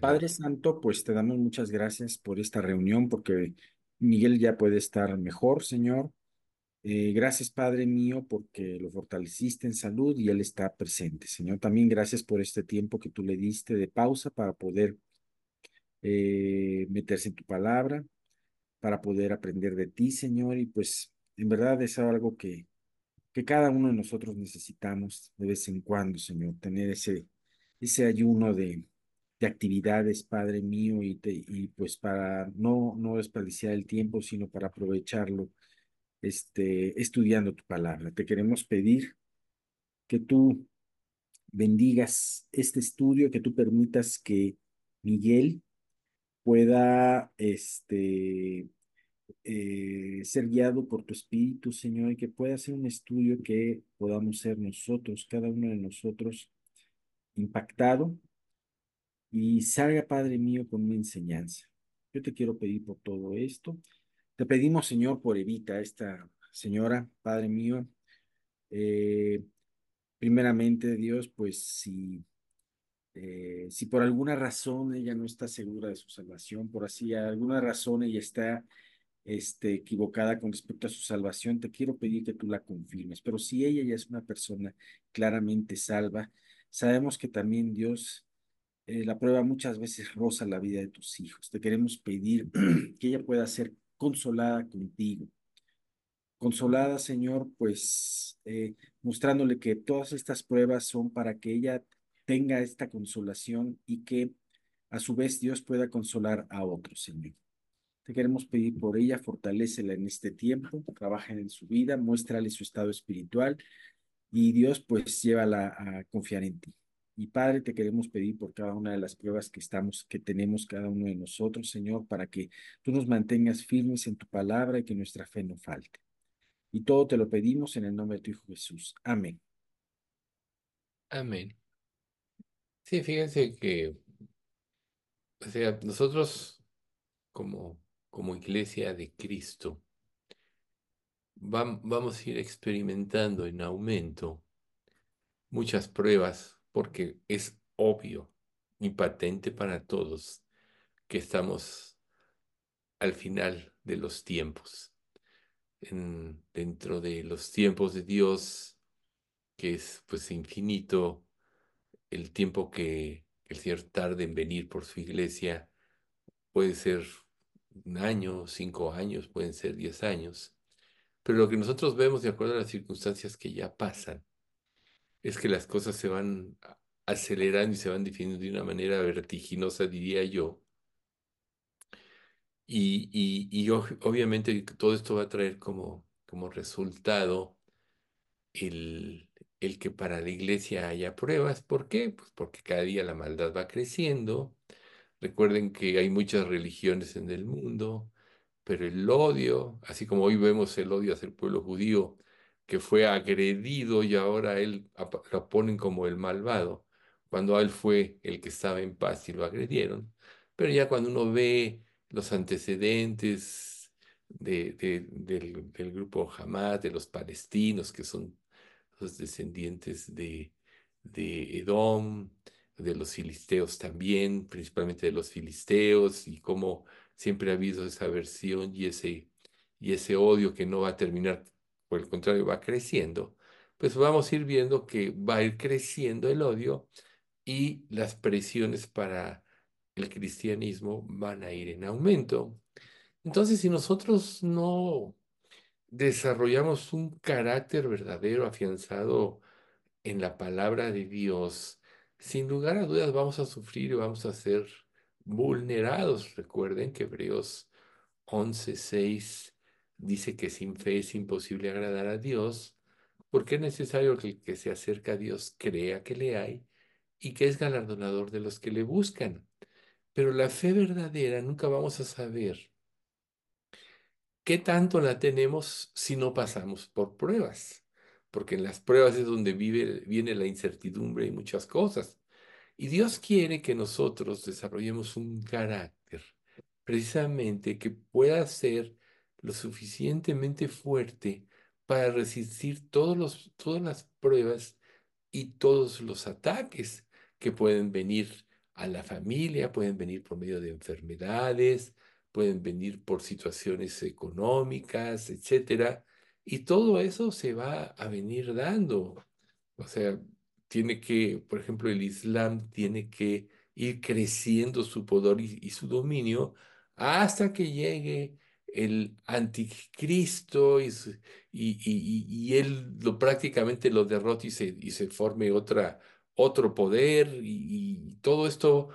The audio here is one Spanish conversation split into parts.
Padre. Santo, pues te damos muchas gracias por esta reunión, porque Miguel ya puede estar mejor, Señor. Eh, gracias, Padre mío, porque lo fortaleciste en salud y él está presente, Señor. También gracias por este tiempo que tú le diste de pausa para poder eh, meterse en tu palabra, para poder aprender de ti, Señor. Y pues en verdad es algo que, que cada uno de nosotros necesitamos de vez en cuando, Señor, tener ese, ese ayuno de, de actividades, Padre mío, y, te- y pues para no, no desperdiciar el tiempo, sino para aprovecharlo, este, estudiando tu palabra. Te queremos pedir que tú bendigas este estudio, que tú permitas que Miguel pueda, este, eh, ser guiado por tu Espíritu, Señor, y que pueda ser un estudio que podamos ser nosotros, cada uno de nosotros, impactado y salga, Padre mío, con una enseñanza. Yo te quiero pedir por todo esto. Te pedimos, Señor, por Evita, esta señora, Padre mío. eh, primeramente, Dios, pues si, eh, si por alguna razón ella no está segura de su salvación, por así alguna razón ella está este, equivocada con respecto a su salvación, te quiero pedir que tú la confirmes. Pero si ella ya es una persona claramente salva, sabemos que también Dios, eh, la prueba muchas veces roza la vida de tus hijos. Te queremos pedir que ella pueda ser consolada contigo. Consolada, Señor, pues eh, mostrándole que todas estas pruebas son para que ella tenga esta consolación y que a su vez Dios pueda consolar a otros, Señor. Te queremos pedir por ella, fortalécela en este tiempo, trabaja en su vida, muéstrale su estado espiritual y Dios pues llévala a confiar en ti. Y Padre, te queremos pedir por cada una de las pruebas que estamos, que tenemos cada uno de nosotros, Señor, para que tú nos mantengas firmes en tu palabra y que nuestra fe no falte. Y todo te lo pedimos en el nombre de tu Hijo Jesús. Amén. Amén. Sí, fíjense que, o sea, nosotros como, como iglesia de Cristo vam- vamos a ir experimentando en aumento muchas pruebas porque es obvio y patente para todos que estamos al final de los tiempos. En, dentro de los tiempos de Dios, que es pues infinito, el tiempo que el Señor tarde en venir por su iglesia puede ser un año, cinco años, pueden ser diez años. Pero lo que nosotros vemos de acuerdo a las circunstancias que ya pasan es que las cosas se van acelerando y se van definiendo de una manera vertiginosa, diría yo. Y, y, y obviamente todo esto va a traer como, como resultado el, el que para la iglesia haya pruebas. ¿Por qué? Pues porque cada día la maldad va creciendo. Recuerden que hay muchas religiones en el mundo, pero el odio, así como hoy vemos el odio hacia el pueblo judío, que fue agredido y ahora él lo ponen como el malvado, cuando él fue el que estaba en paz y lo agredieron. Pero ya cuando uno ve los antecedentes de, de- del, del grupo Hamas, de los palestinos, que son los descendientes de, de Edom, de los filisteos también, principalmente de los filisteos, y cómo siempre ha habido esa aversión y ese, y ese odio que no va a terminar, por el contrario, va creciendo, pues vamos a ir viendo que va a ir creciendo el odio y las presiones para el cristianismo van a ir en aumento. Entonces, si nosotros no desarrollamos un carácter verdadero, afianzado en la palabra de Dios, sin lugar a dudas vamos a sufrir y vamos a ser vulnerados. Recuerden que Hebreos 11:6 dice que sin fe es imposible agradar a Dios, porque es necesario que el que se acerca a Dios crea que le hay y que es galardonador de los que le buscan. Pero la fe verdadera nunca vamos a saber ¿Qué tanto la tenemos si no pasamos por pruebas? Porque en las pruebas es donde vive, viene la incertidumbre y muchas cosas. Y Dios quiere que nosotros desarrollemos un carácter precisamente que pueda ser lo suficientemente fuerte para resistir todos los, todas las pruebas y todos los ataques que pueden venir a la familia, pueden venir por medio de enfermedades, pueden venir por situaciones económicas, etcétera, y todo eso se va a venir dando. O sea, tiene que, por ejemplo, el Islam tiene que ir creciendo su poder y, y su dominio hasta que llegue el anticristo y, y, y- y- él lo, prácticamente lo derrote y se, y se forme otra, otro poder y todo esto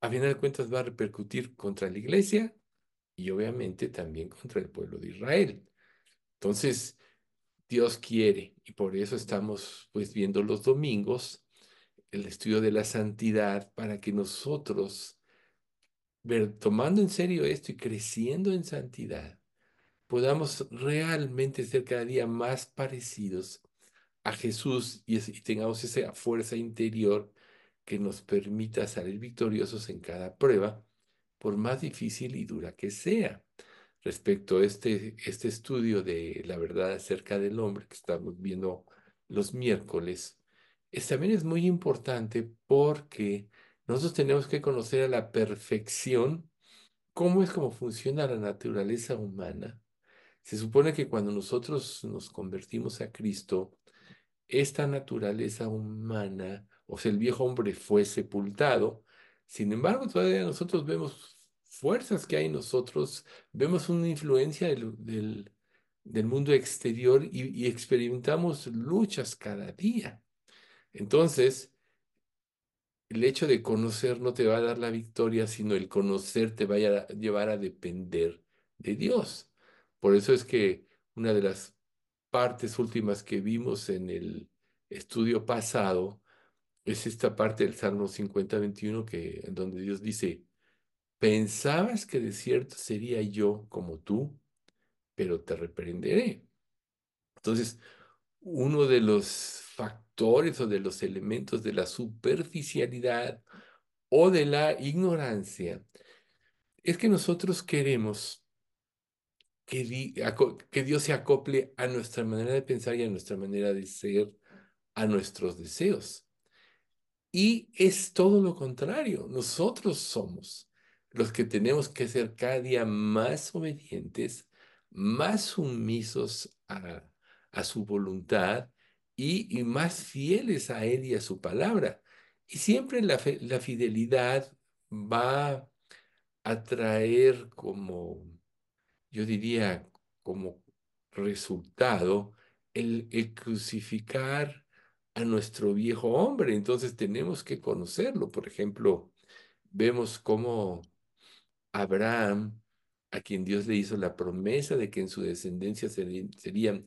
a final de cuentas va a repercutir contra la iglesia y obviamente también contra el pueblo de Israel. Entonces, Dios quiere y por eso estamos pues viendo los domingos el estudio de la santidad para que nosotros, ver, tomando en serio esto y creciendo en santidad, podamos realmente ser cada día más parecidos a Jesús y, tengamos esa fuerza interior que nos permita salir victoriosos en cada prueba, por más difícil y dura que sea. Respecto a este, este estudio de la verdad acerca del hombre que estamos viendo los miércoles, es, también es muy importante porque nosotros tenemos que conocer a la perfección cómo es como funciona la naturaleza humana. Se supone que cuando nosotros nos convertimos a Cristo, esta naturaleza humana, o sea, el viejo hombre fue sepultado. Sin embargo, todavía nosotros vemos fuerzas que hay en nosotros, vemos una influencia del, del, mundo exterior y experimentamos luchas cada día. Entonces, el hecho de conocer no te va a dar la victoria, sino el conocer te va a llevar a depender de Dios. Por eso es que una de las partes últimas que vimos en el estudio pasado es esta parte del Salmo 50, 21, que, en donde Dios dice, pensabas que de cierto sería yo como tú, pero te reprenderé. Entonces, uno de los factores o de los elementos de la superficialidad o de la ignorancia es que nosotros queremos que, Dios se acople a nuestra manera de pensar y a nuestra manera de ser, a nuestros deseos. Y es todo lo contrario. Nosotros somos los que tenemos que ser cada día más obedientes, más sumisos a su voluntad y, más fieles a Él y a su palabra. Y siempre la, la fidelidad va a traer como yo diría, como resultado el, el crucificar a nuestro viejo hombre. Entonces tenemos que conocerlo. Por ejemplo, vemos cómo Abraham, a quien Dios le hizo la promesa de que en su descendencia serían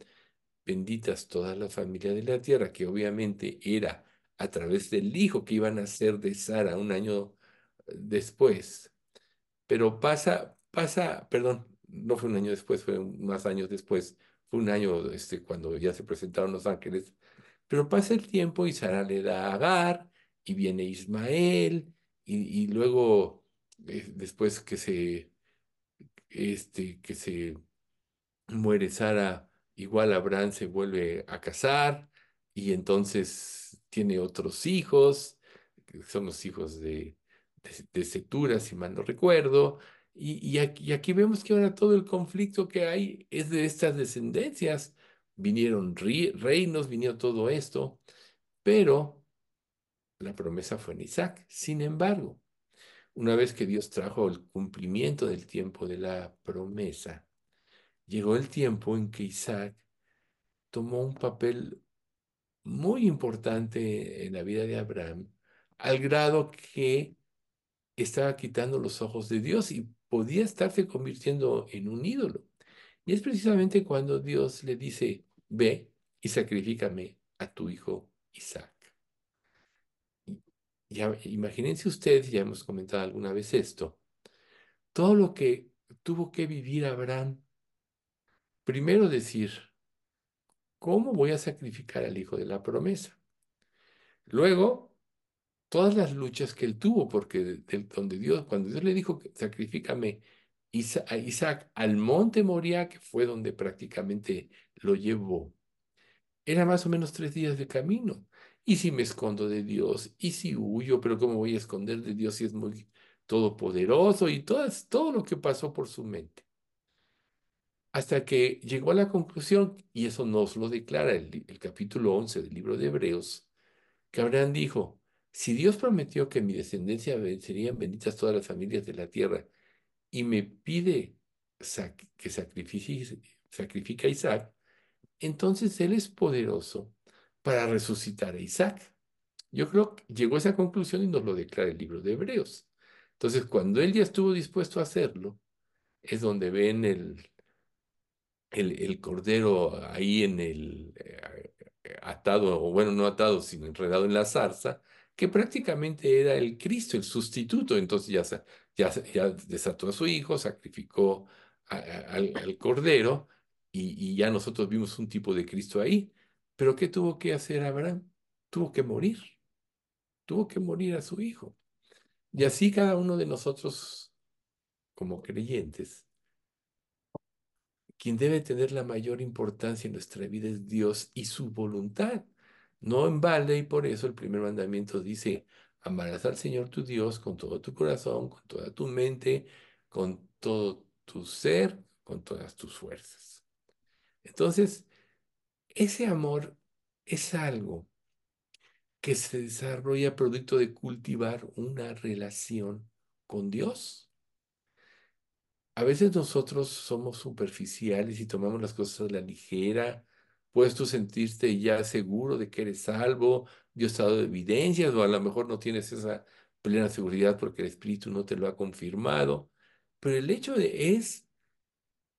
benditas toda la familia de la tierra, que obviamente era a través del hijo que iban a ser de Sara un año después. Pero pasa, pasa, perdón, no fue un año después, fue más años después, fue un año este, cuando ya se presentaron los ángeles, pero pasa el tiempo y Sara le da a Agar y viene Ismael y, y luego eh, después que se, este, que se muere Sara, igual Abraham se vuelve a casar y entonces tiene otros hijos, son los hijos de, de, Cetura, si mal no recuerdo. Y, y aquí, vemos que ahora todo el conflicto que hay es de estas descendencias. Vinieron reinos, vino todo esto, pero la promesa fue en Isaac. Sin embargo, una vez que Dios trajo el cumplimiento del tiempo de la promesa, llegó el tiempo en que Isaac tomó un papel muy importante en la vida de Abraham, al grado que estaba quitando los ojos de Dios y podía estarse convirtiendo en un ídolo. Y es precisamente cuando Dios le dice, ve y sacrifícame a tu hijo Isaac. Imagínense ustedes, ya hemos comentado alguna vez esto, todo lo que tuvo que vivir Abraham. Primero decir, ¿cómo voy a sacrificar al hijo de la promesa? Luego, todas las luchas que él tuvo, porque de- de- donde Dios, cuando Dios le dijo, sacrifícame a Isaac al monte Moriah, que fue donde prácticamente lo llevó, era más o menos tres días de camino. ¿Y si me escondo de Dios? ¿Y si huyo? ¿Pero cómo voy a esconder de Dios si es muy todopoderoso? Y todas, todo lo que pasó por su mente. Hasta que llegó a la conclusión, y eso nos lo declara el, capítulo 11 del libro de Hebreos, que Abraham dijo, si Dios prometió que mi descendencia serían benditas todas las familias de la tierra y me pide que sacrifique, sacrifique a Isaac, entonces Él es poderoso para resucitar a Isaac. Yo creo que llegó a esa conclusión y nos lo declara el libro de Hebreos. Entonces, cuando Él ya estuvo dispuesto a hacerlo, es donde ven el, el, cordero ahí en el eh, atado, o bueno, no atado, sino enredado en la zarza, que prácticamente era el Cristo, el sustituto. Entonces ya, ya, ya desató a su hijo, sacrificó al, cordero y, ya nosotros vimos un tipo de Cristo ahí. Pero ¿qué tuvo que hacer Abraham? Tuvo que morir. Tuvo que morir a su hijo. Y así cada uno de nosotros, como creyentes, quien debe tener la mayor importancia en nuestra vida es Dios y su voluntad. No en balde y por eso el primer mandamiento dice, amarás al Señor tu Dios con todo tu corazón, con toda tu mente, con todo tu ser, con todas tus fuerzas. Entonces, ese amor es algo que se desarrolla producto de cultivar una relación con Dios. A veces nosotros somos superficiales y tomamos las cosas a la ligera. Puedes tú sentirte ya seguro de que eres salvo, Dios ha dado evidencias, o a lo mejor no tienes esa plena seguridad porque el Espíritu no te lo ha confirmado. Pero el hecho es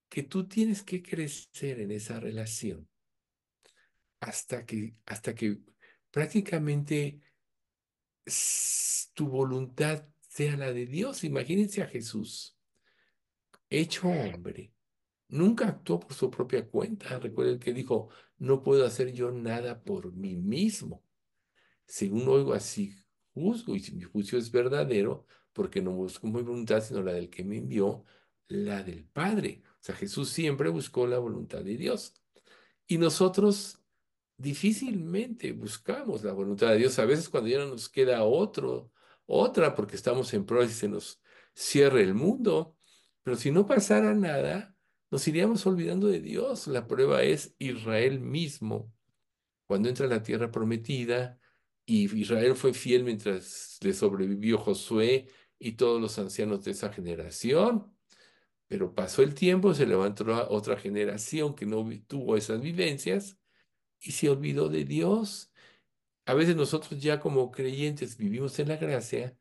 que tú tienes que crecer en esa relación hasta que, hasta que prácticamente tu voluntad sea la de Dios. Imagínense a Jesús hecho hombre, nunca actuó por su propia cuenta. Recuerden que dijo, no puedo hacer yo nada por mí mismo. Según oigo así, juzgo, y si mi juicio es verdadero, porque no busco mi voluntad, sino la del que me envió, la del Padre. O sea, Jesús siempre buscó la voluntad de Dios. Y nosotros difícilmente buscamos la voluntad de Dios. A veces cuando ya no nos queda otro, otra, porque estamos en pruebas y se nos cierra el mundo, pero si no pasara nada, nos iríamos olvidando de Dios. La prueba es Israel mismo. Cuando entra a la tierra prometida, y Israel fue fiel mientras le sobrevivió Josué y todos los ancianos de esa generación. Pero pasó el tiempo, se levantó otra generación que no tuvo esas vivencias y se olvidó de Dios. A veces nosotros ya como creyentes vivimos en la gracia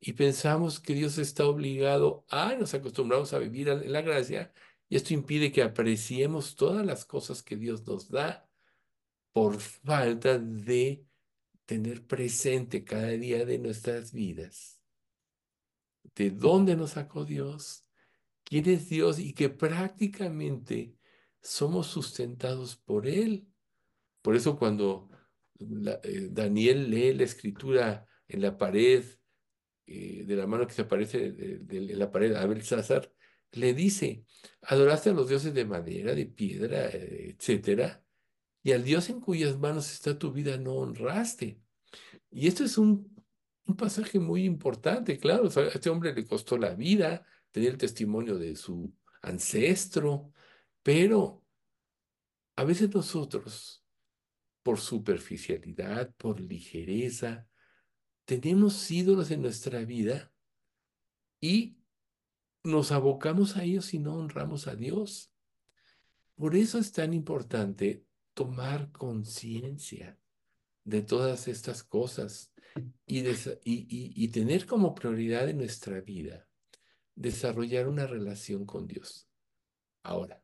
y pensamos que Dios está obligado a, nos acostumbramos a vivir en la gracia, y esto impide que apreciemos todas las cosas que Dios nos da por falta de tener presente cada día de nuestras vidas. ¿De dónde nos sacó Dios? ¿Quién es Dios? Y que prácticamente somos sustentados por Él. Por eso cuando eh, Daniel lee la escritura en la pared eh, de la mano que se aparece en la pared, Abel César, le dice, adoraste a los dioses de madera, de piedra, eh, etcétera, y al Dios en cuyas manos está tu vida no honraste. Y esto es un, un pasaje muy importante, claro, a este hombre le costó la vida, tenía el testimonio de su ancestro, pero a veces nosotros, por superficialidad, por ligereza, tenemos ídolos en nuestra vida y nos abocamos a ellos y no honramos a Dios. Por eso es tan importante tomar conciencia de todas estas cosas y, y, tener como prioridad en nuestra vida desarrollar una relación con Dios. Ahora,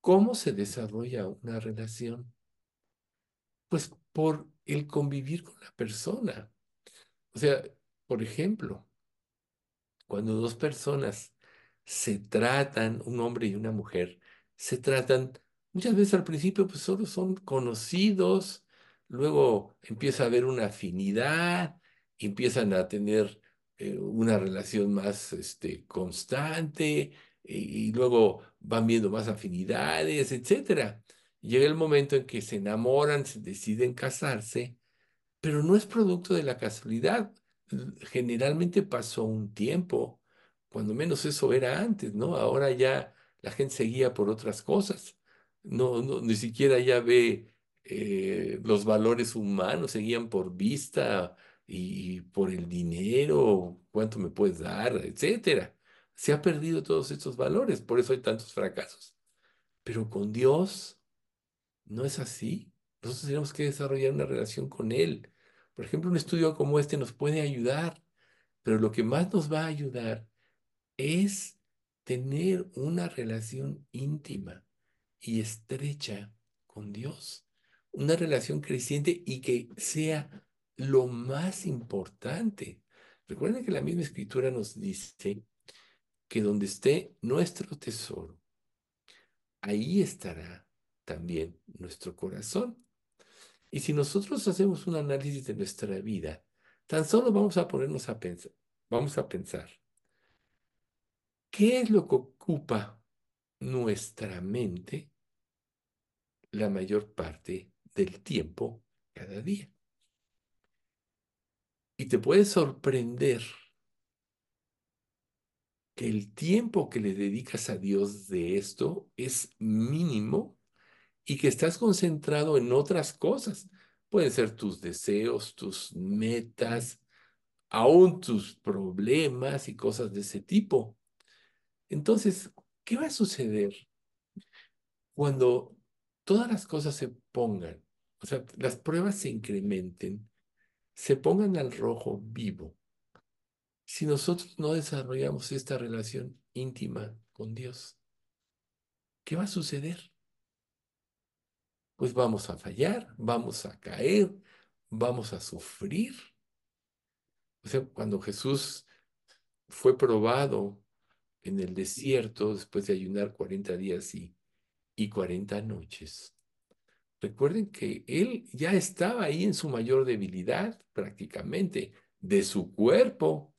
¿cómo se desarrolla una relación? Pues por el convivir con la persona. O sea, por ejemplo, cuando dos personas se tratan, un hombre y una mujer, se tratan, muchas veces al principio pues solo son conocidos, luego empieza a haber una afinidad, empiezan a tener eh, una relación más este, constante y, y, luego van viendo más afinidades, etc. Llega el momento en que se enamoran, se deciden casarse pero no es producto de la casualidad. Generalmente pasó un tiempo, cuando menos eso era antes, ¿no? Ahora ya la gente seguía por otras cosas. No, ni siquiera ya ve eh, los valores humanos, seguían por vista y por el dinero, cuánto me puedes dar, etcétera. Se ha perdido todos estos valores, por eso hay tantos fracasos. Pero con Dios no es así. Nosotros tenemos que desarrollar una relación con Él. Por ejemplo, un estudio como este nos puede ayudar, pero lo que más nos va a ayudar es tener una relación íntima y estrecha con Dios. Una relación creciente y que sea lo más importante. Recuerden que la misma escritura nos dice que donde esté nuestro tesoro, ahí estará también nuestro corazón. Y si nosotros hacemos un análisis de nuestra vida, tan solo vamos a ponernos a pensar, vamos a pensar, ¿qué es lo que ocupa nuestra mente la mayor parte del tiempo cada día? Y te puede sorprender que el tiempo que le dedicas a Dios de esto es mínimo y que estás concentrado en otras cosas. Pueden ser tus deseos, tus metas, aún tus problemas y cosas de ese tipo. Entonces, ¿qué va a suceder cuando todas las cosas se pongan, o sea, las pruebas se incrementen, se pongan al rojo vivo? Si nosotros no desarrollamos esta relación íntima con Dios, ¿qué va a suceder? Pues vamos a fallar, vamos a caer, vamos a sufrir. O sea, cuando Jesús fue probado en el desierto después de ayunar 40 días y, y 40 noches, recuerden que él ya estaba ahí en su mayor debilidad prácticamente de su cuerpo.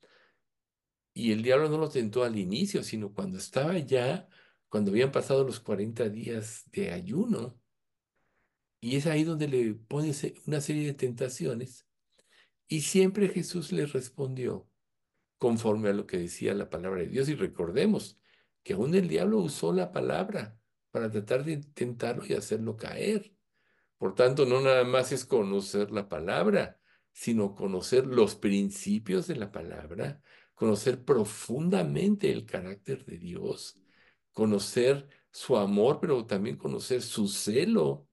Y el diablo no lo tentó al inicio, sino cuando estaba ya, cuando habían pasado los 40 días de ayuno. Y es ahí donde le pone una serie de tentaciones. Y siempre Jesús le respondió conforme a lo que decía la palabra de Dios. Y recordemos que aún el diablo usó la palabra para tratar de tentarlo y hacerlo caer. Por tanto, no nada más es conocer la palabra, sino conocer los principios de la palabra, conocer profundamente el carácter de Dios, conocer su amor, pero también conocer su celo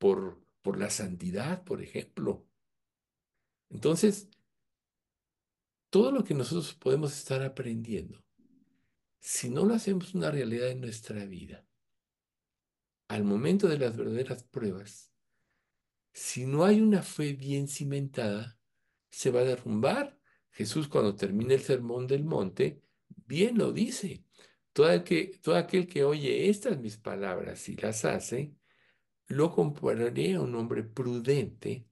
por, por la santidad, por ejemplo. Entonces, todo lo que nosotros podemos estar aprendiendo, si no lo hacemos una realidad en nuestra vida, al momento de las verdaderas pruebas, si no hay una fe bien cimentada, se va a derrumbar. Jesús cuando termina el sermón del monte, bien lo dice. Todo, que, todo aquel que oye estas mis palabras y las hace, lo compararé a un hombre prudente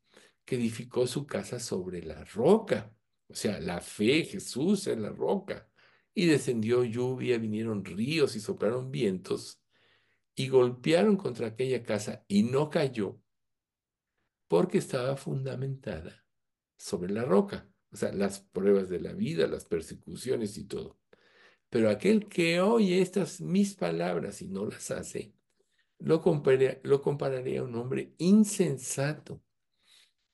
que edificó su casa sobre la roca. O sea, la fe, Jesús en la roca. Y descendió lluvia, vinieron ríos y soplaron vientos y golpearon contra aquella casa y no cayó porque estaba fundamentada sobre la roca. O sea, las pruebas de la vida, las persecuciones y todo. Pero aquel que oye estas mis palabras y no las hace, lo, compararé, a un hombre insensato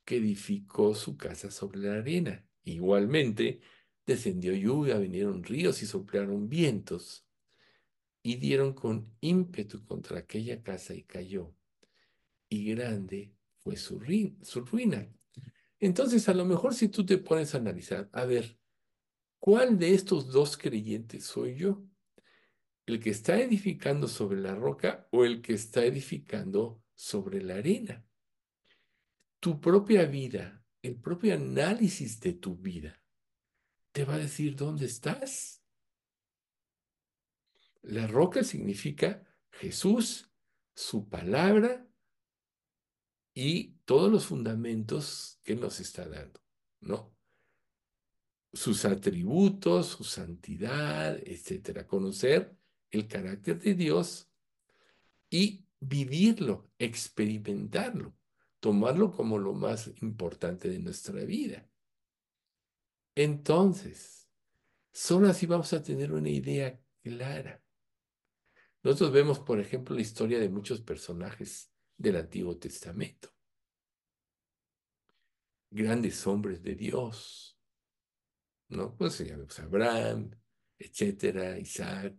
que edificó su casa sobre la arena. Igualmente, descendió lluvia, vinieron ríos y soplaron vientos y dieron con ímpetu contra aquella casa y cayó. Y grande fue su, su ruina. Entonces, a lo mejor si tú te pones a analizar, a ver, ¿cuál de estos dos creyentes soy yo? El que está edificando sobre la roca o el que está edificando sobre la arena. Tu propia vida, el propio análisis de tu vida, te va a decir dónde estás. La roca significa Jesús, su palabra y todos los fundamentos que nos está dando, ¿no? Sus atributos, su santidad, etcétera. Conocer el carácter de Dios y vivirlo, experimentarlo. tomarlo como lo más importante de nuestra vida. Entonces, solo así vamos a tener una idea clara. Nosotros vemos, por ejemplo, la historia de muchos personajes del Antiguo Testamento. Grandes hombres de Dios, ¿no? Pues llamamos Abraham, etcétera, Isaac,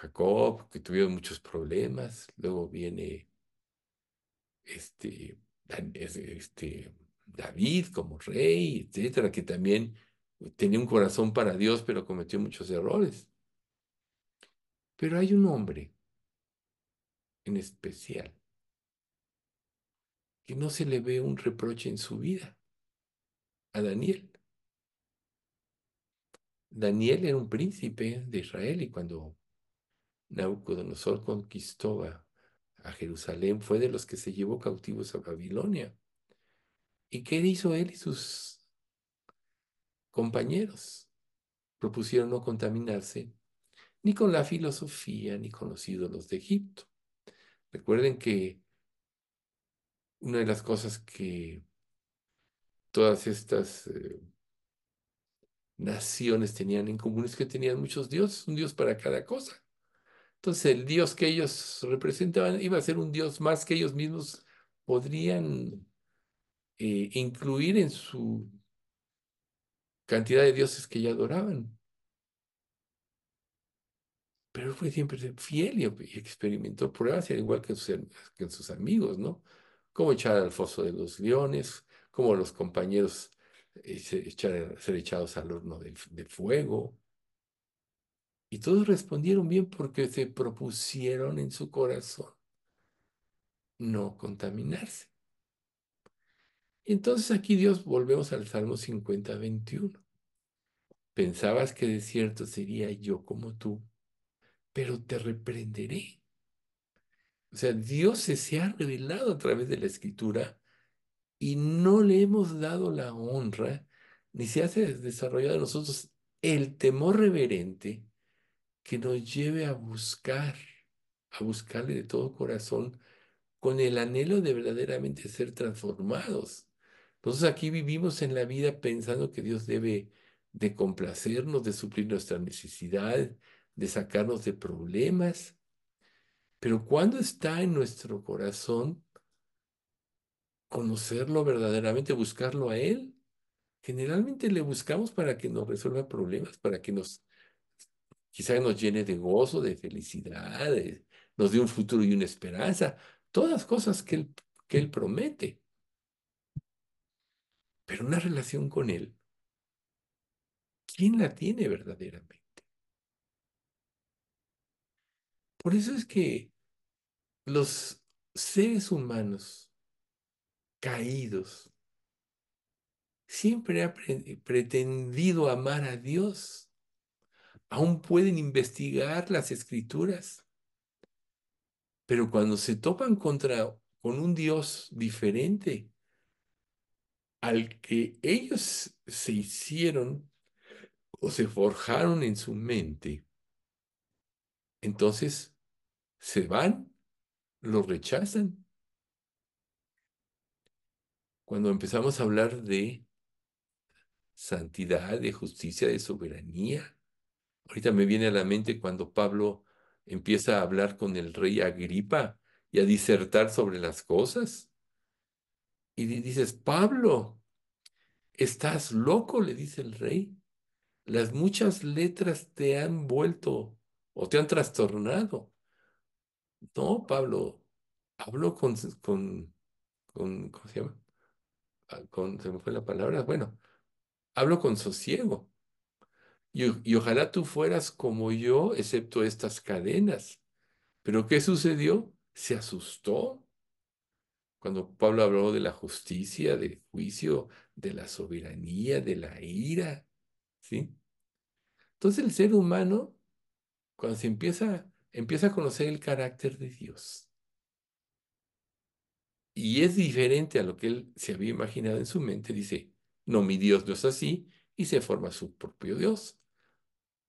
Jacob, que tuvieron muchos problemas. Luego viene este, este David como rey, etcétera, que también tenía un corazón para Dios, pero cometió muchos errores. Pero hay un hombre en especial que no se le ve un reproche en su vida, a Daniel. Daniel era un príncipe de Israel y cuando Nabucodonosor conquistó a, Jerusalén fue de los que se llevó cautivos a Babilonia. ¿Y qué hizo él y sus compañeros? Propusieron no contaminarse ni con la filosofía ni con los ídolos de Egipto. Recuerden que una de las cosas que todas estas eh, naciones tenían en común es que tenían muchos dioses, un dios para cada cosa. Entonces el dios que ellos representaban iba a ser un dios más que ellos mismos podrían eh, incluir en su cantidad de dioses que ya adoraban. Pero fue siempre fiel y, experimentó pruebas, al igual que en, sus, amigos, ¿no? Cómo echar al foso de los leones, cómo los compañeros eh, ser echados al horno de fuego. Y todos respondieron bien porque se propusieron en su corazón no contaminarse. Entonces aquí Dios, volvemos al Salmo 50, 21. Pensabas que de cierto sería yo como tú, pero te reprenderé. O sea, Dios se, ha revelado a través de la escritura y no le hemos dado la honra, ni se ha desarrollado en nosotros el temor reverente que nos lleve a buscar, a buscarle de todo corazón, con el anhelo de verdaderamente ser transformados. Entonces aquí vivimos en la vida pensando que Dios debe de complacernos, de suplir nuestras necesidades, de sacarnos de problemas. Pero cuando está en nuestro corazón conocerlo verdaderamente, buscarlo a Él, generalmente le buscamos para que nos resuelva problemas, para que nos, quizá nos llene de gozo, de felicidad, nos dé un futuro y una esperanza, todas cosas que Él, que él promete. Pero una relación con Él, ¿quién la tiene verdaderamente? Por eso es que los seres humanos caídos siempre han pretendido amar a Dios. Aún pueden investigar las escrituras. Pero cuando se topan contra con un Dios diferente, al que ellos se hicieron o se forjaron en su mente, entonces se van, lo rechazan. Cuando empezamos a hablar de santidad, de justicia, de soberanía, ahorita me viene a la mente cuando Pablo empieza a hablar con el rey Agripa y a disertar sobre las cosas. Y dices, Pablo, estás loco, le dice el rey. Las muchas letras te han vuelto o te han trastornado. No, Pablo, hablo con, con, con ¿cómo se llama? Ah, se me fue la palabra, bueno, hablo con sosiego. Y, ojalá tú fueras como yo, excepto estas cadenas. Pero ¿qué sucedió? Se asustó cuando Pablo habló de la justicia, del juicio, de la soberanía, de la ira, ¿sí? Entonces el ser humano, cuando se empieza, empieza a conocer el carácter de Dios, y es diferente a lo que él se había imaginado en su mente, dice, no, mi Dios no es así, y se forma su propio Dios.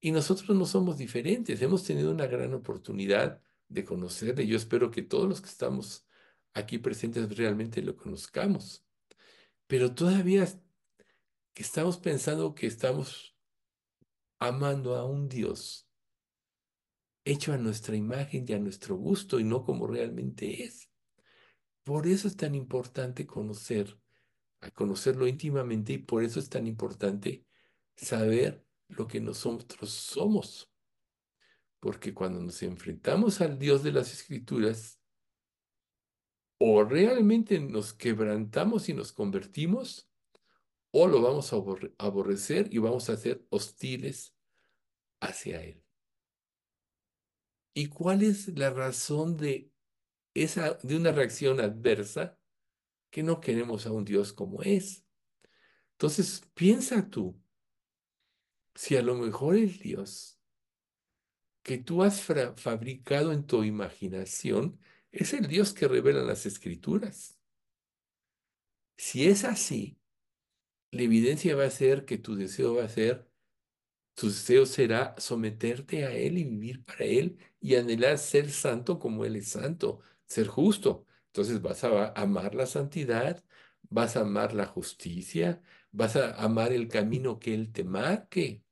Y nosotros no somos diferentes, hemos tenido una gran oportunidad de conocerle. Yo espero que todos los que estamos aquí presentes realmente lo conozcamos. Pero todavía que estamos pensando que estamos amando a un Dios hecho a nuestra imagen y a nuestro gusto y no como realmente es. Por eso es tan importante conocer, a conocerlo íntimamente y por eso es tan importante saber lo que nosotros somos. Porque cuando nos enfrentamos al Dios de las Escrituras, o realmente nos quebrantamos y nos convertimos, o lo vamos a aborrecer y vamos a ser hostiles hacia Él. ¿Y cuál es la razón de, esa, de una reacción adversa? Que no queremos a un Dios como es. Entonces, piensa tú, si a lo mejor el Dios que tú has fabricado en tu imaginación es el Dios que revelan las escrituras. Si es así, la evidencia va a ser que tu deseo va a ser, tu deseo será someterte a Él y vivir para Él y anhelar ser santo como Él es santo, ser justo. Entonces vas a amar la santidad, vas a amar la justicia, vas a amar el camino que Él te marque.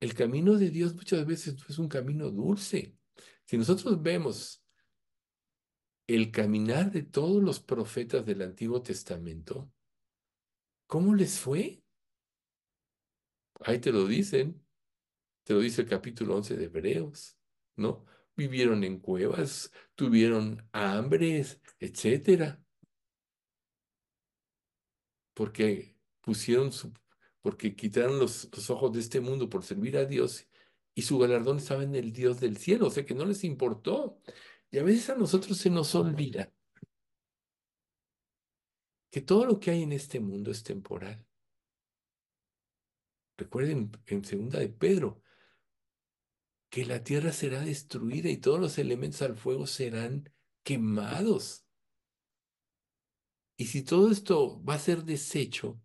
El camino de Dios muchas veces es un camino dulce. Si nosotros vemos el caminar de todos los profetas del Antiguo Testamento, ¿cómo les fue? Ahí te lo dicen, te lo dice el capítulo 11 de Hebreos, ¿no? Vivieron en cuevas, tuvieron hambres, etcétera. Porque pusieron su porque quitaron los, ojos de este mundo por servir a Dios y su galardón estaba en el Dios del cielo, o sea que no les importó. Y a veces a nosotros se nos olvida que todo lo que hay en este mundo es temporal. Recuerden en segunda de Pedro que la tierra será destruida y todos los elementos al fuego serán quemados. Y si todo esto va a ser deshecho,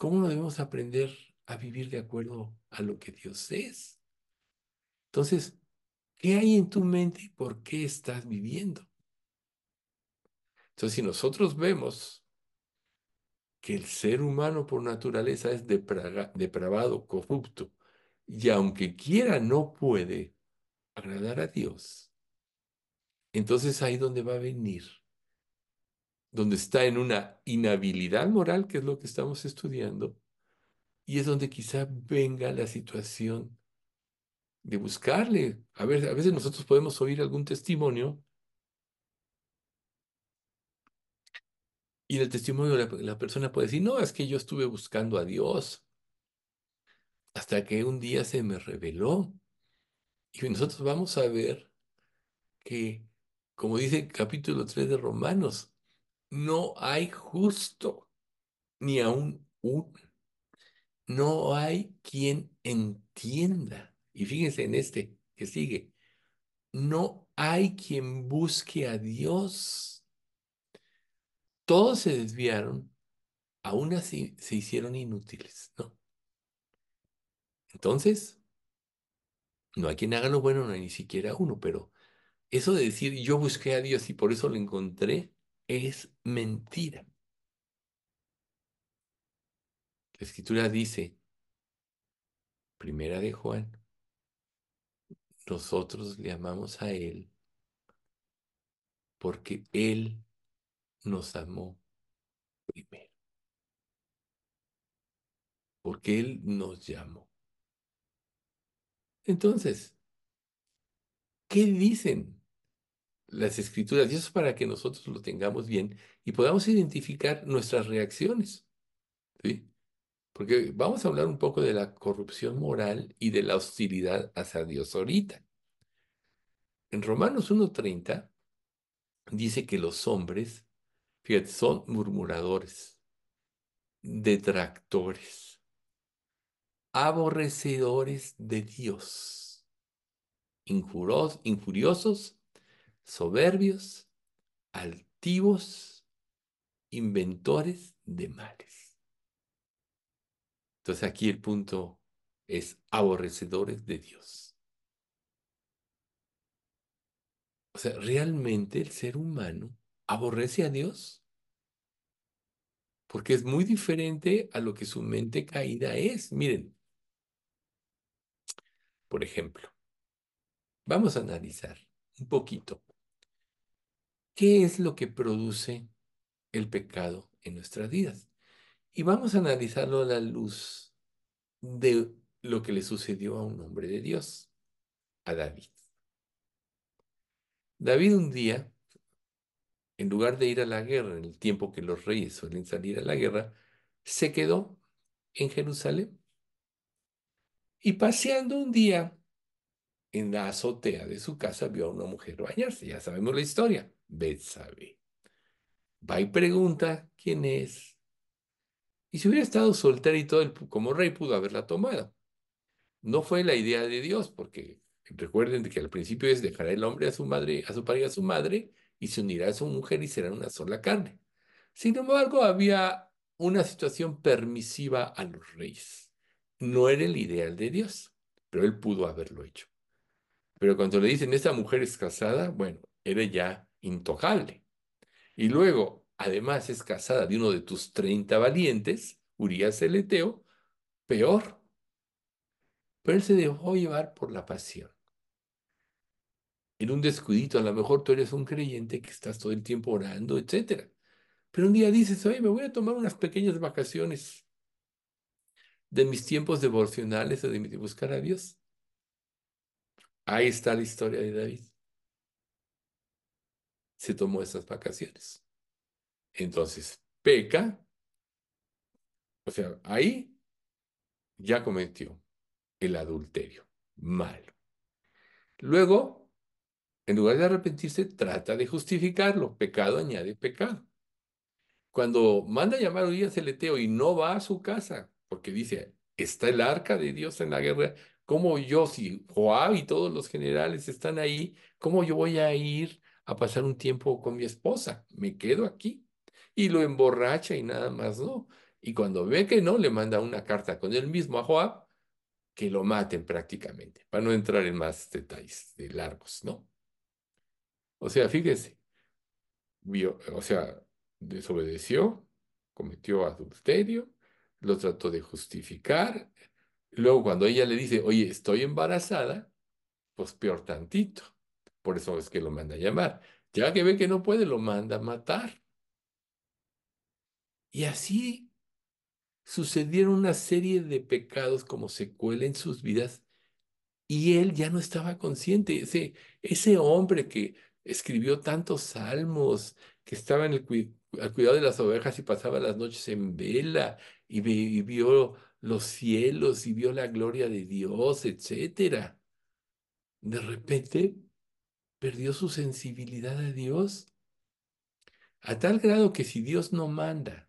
¿Cómo debemos aprender a vivir de acuerdo a lo que Dios es? Entonces, ¿qué hay en tu mente y por qué estás viviendo? Entonces, si nosotros vemos que el ser humano por naturaleza es depravado, corrupto, y aunque quiera no puede agradar a Dios, entonces ahí donde va a venir donde está en una inhabilidad moral, que es lo que estamos estudiando, y es donde quizá venga la situación de buscarle. A, a veces nosotros podemos oír algún testimonio y en el testimonio la, la persona puede decir, no, es que yo estuve buscando a Dios hasta que un día se me reveló. Y nosotros vamos a ver que, como dice el capítulo 3 de Romanos, no hay justo, ni aún uno. No hay quien entienda. Y fíjense en este que sigue. No hay quien busque a Dios. Todos se desviaron, aún así se hicieron inútiles, ¿no? Entonces, no hay quien haga lo bueno, no hay ni siquiera uno, pero eso de decir yo busqué a Dios y por eso lo encontré, es mentira. La escritura dice, primera de Juan, nosotros le amamos a Él porque Él nos amó primero. Porque Él nos llamó. Entonces, ¿qué dicen las escrituras, y eso es para que nosotros lo tengamos bien y podamos identificar nuestras reacciones. ¿sí? Porque vamos a hablar un poco de la corrupción moral y de la hostilidad hacia Dios ahorita. En Romanos 1.30 dice que los hombres, fíjate, son murmuradores, detractores, aborrecedores de Dios, injuriosos soberbios, altivos, inventores de males. Entonces aquí el punto es aborrecedores de Dios. O sea, realmente el ser humano aborrece a Dios porque es muy diferente a lo que su mente caída es. Miren, por ejemplo, vamos a analizar un poquito qué es lo que produce el pecado en nuestras vidas. Y vamos a analizarlo a la luz de lo que le sucedió a un hombre de Dios, a David. David un día, en lugar de ir a la guerra en el tiempo que los reyes suelen salir a la guerra, se quedó en Jerusalén. Y paseando un día en la azotea de su casa vio a una mujer bañarse. Ya sabemos la historia. Betsabe. Va y pregunta quién es. Y si hubiera estado soltera y todo, el, como rey pudo haberla tomado. No fue la idea de Dios, porque recuerden que al principio es dejar el hombre a su madre, a su padre y a su madre, y se unirá a su mujer y serán una sola carne. Sin embargo, había una situación permisiva a los reyes. No era el ideal de Dios, pero él pudo haberlo hecho. Pero cuando le dicen, esta mujer es casada, bueno, era ya intocable. Y luego, además, es casada de uno de tus 30 valientes, Urias el Eteo, peor. Pero él se dejó llevar por la pasión. En un descuidito, a lo mejor tú eres un creyente que estás todo el tiempo orando, etc. Pero un día dices, oye, me voy a tomar unas pequeñas vacaciones de mis tiempos devocionales o de buscar a Dios. Ahí está la historia de David. Se tomó esas vacaciones. Entonces, peca, o sea, ahí ya cometió el adulterio. Malo. Luego, en lugar de arrepentirse, trata de justificarlo. Pecado añade pecado. Cuando manda a llamar a Urias el Eteo y no va a su casa, porque dice, está el arca de Dios en la guerra, ¿cómo yo, si Joab y todos los generales están ahí, cómo yo voy a ir a pasar un tiempo con mi esposa? Me quedo aquí. Y lo emborracha y nada más, ¿no? Y cuando ve que no, le manda una carta con él mismo a Joab, que lo maten prácticamente, para no entrar en más detalles de largos, ¿no? O sea, fíjese, vio, o sea, desobedeció, cometió adulterio, lo trató de justificar. Luego, cuando ella le dice, oye, estoy embarazada, pues peor tantito. Por eso es que lo manda a llamar. Ya que ve que no puede, lo manda a matar. Y así sucedieron una serie de pecados como secuela en sus vidas y él ya no estaba consciente. Ese, ese hombre que escribió tantos salmos, que estaba al cuidado de las ovejas y pasaba las noches en vela y, y vio los cielos y vio la gloria de Dios, etcétera. De repente perdió su sensibilidad a Dios a tal grado que si Dios no manda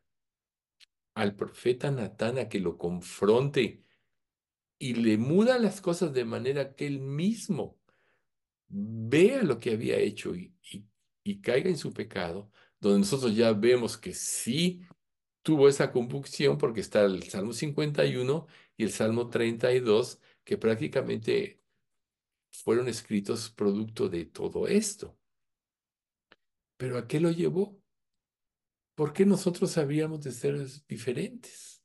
al profeta Natán a que lo confronte y le muda las cosas de manera que él mismo vea lo que había hecho y, y, caiga en su pecado, donde nosotros ya vemos que sí tuvo esa convicción porque está el Salmo 51 y el Salmo 32 que prácticamente fueron escritos producto de todo esto. ¿Pero a qué lo llevó? ¿Por qué nosotros habíamos de ser diferentes?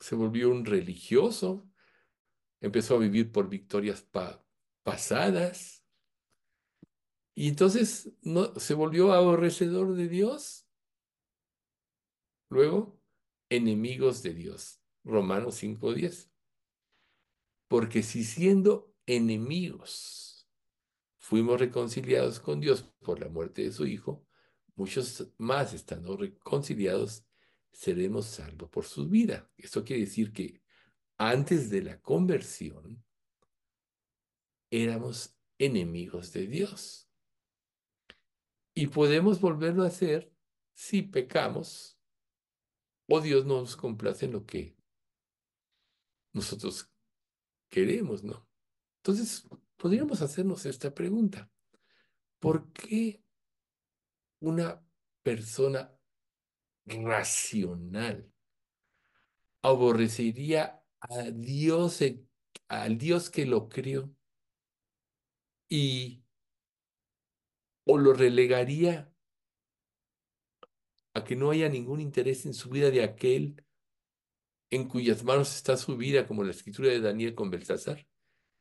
Se volvió un religioso, empezó a vivir por victorias pasadas y entonces no, se volvió aborrecedor de Dios. Luego, enemigos de Dios. Romanos 5.10. Porque si siendo enemigos fuimos reconciliados con Dios por la muerte de su Hijo, muchos más estando reconciliados, seremos salvos por su vida. Esto quiere decir que antes de la conversión éramos enemigos de Dios. Y podemos volverlo a hacer si pecamos o Dios no nos complace en lo que nosotros queremos, ¿no? Entonces, podríamos hacernos esta pregunta. ¿Por qué una persona racional aborrecería a Dios, al Dios que lo crió y o lo relegaría a que no haya ningún interés en su vida de aquel en cuyas manos está su vida, como la escritura de Daniel con Belsasar,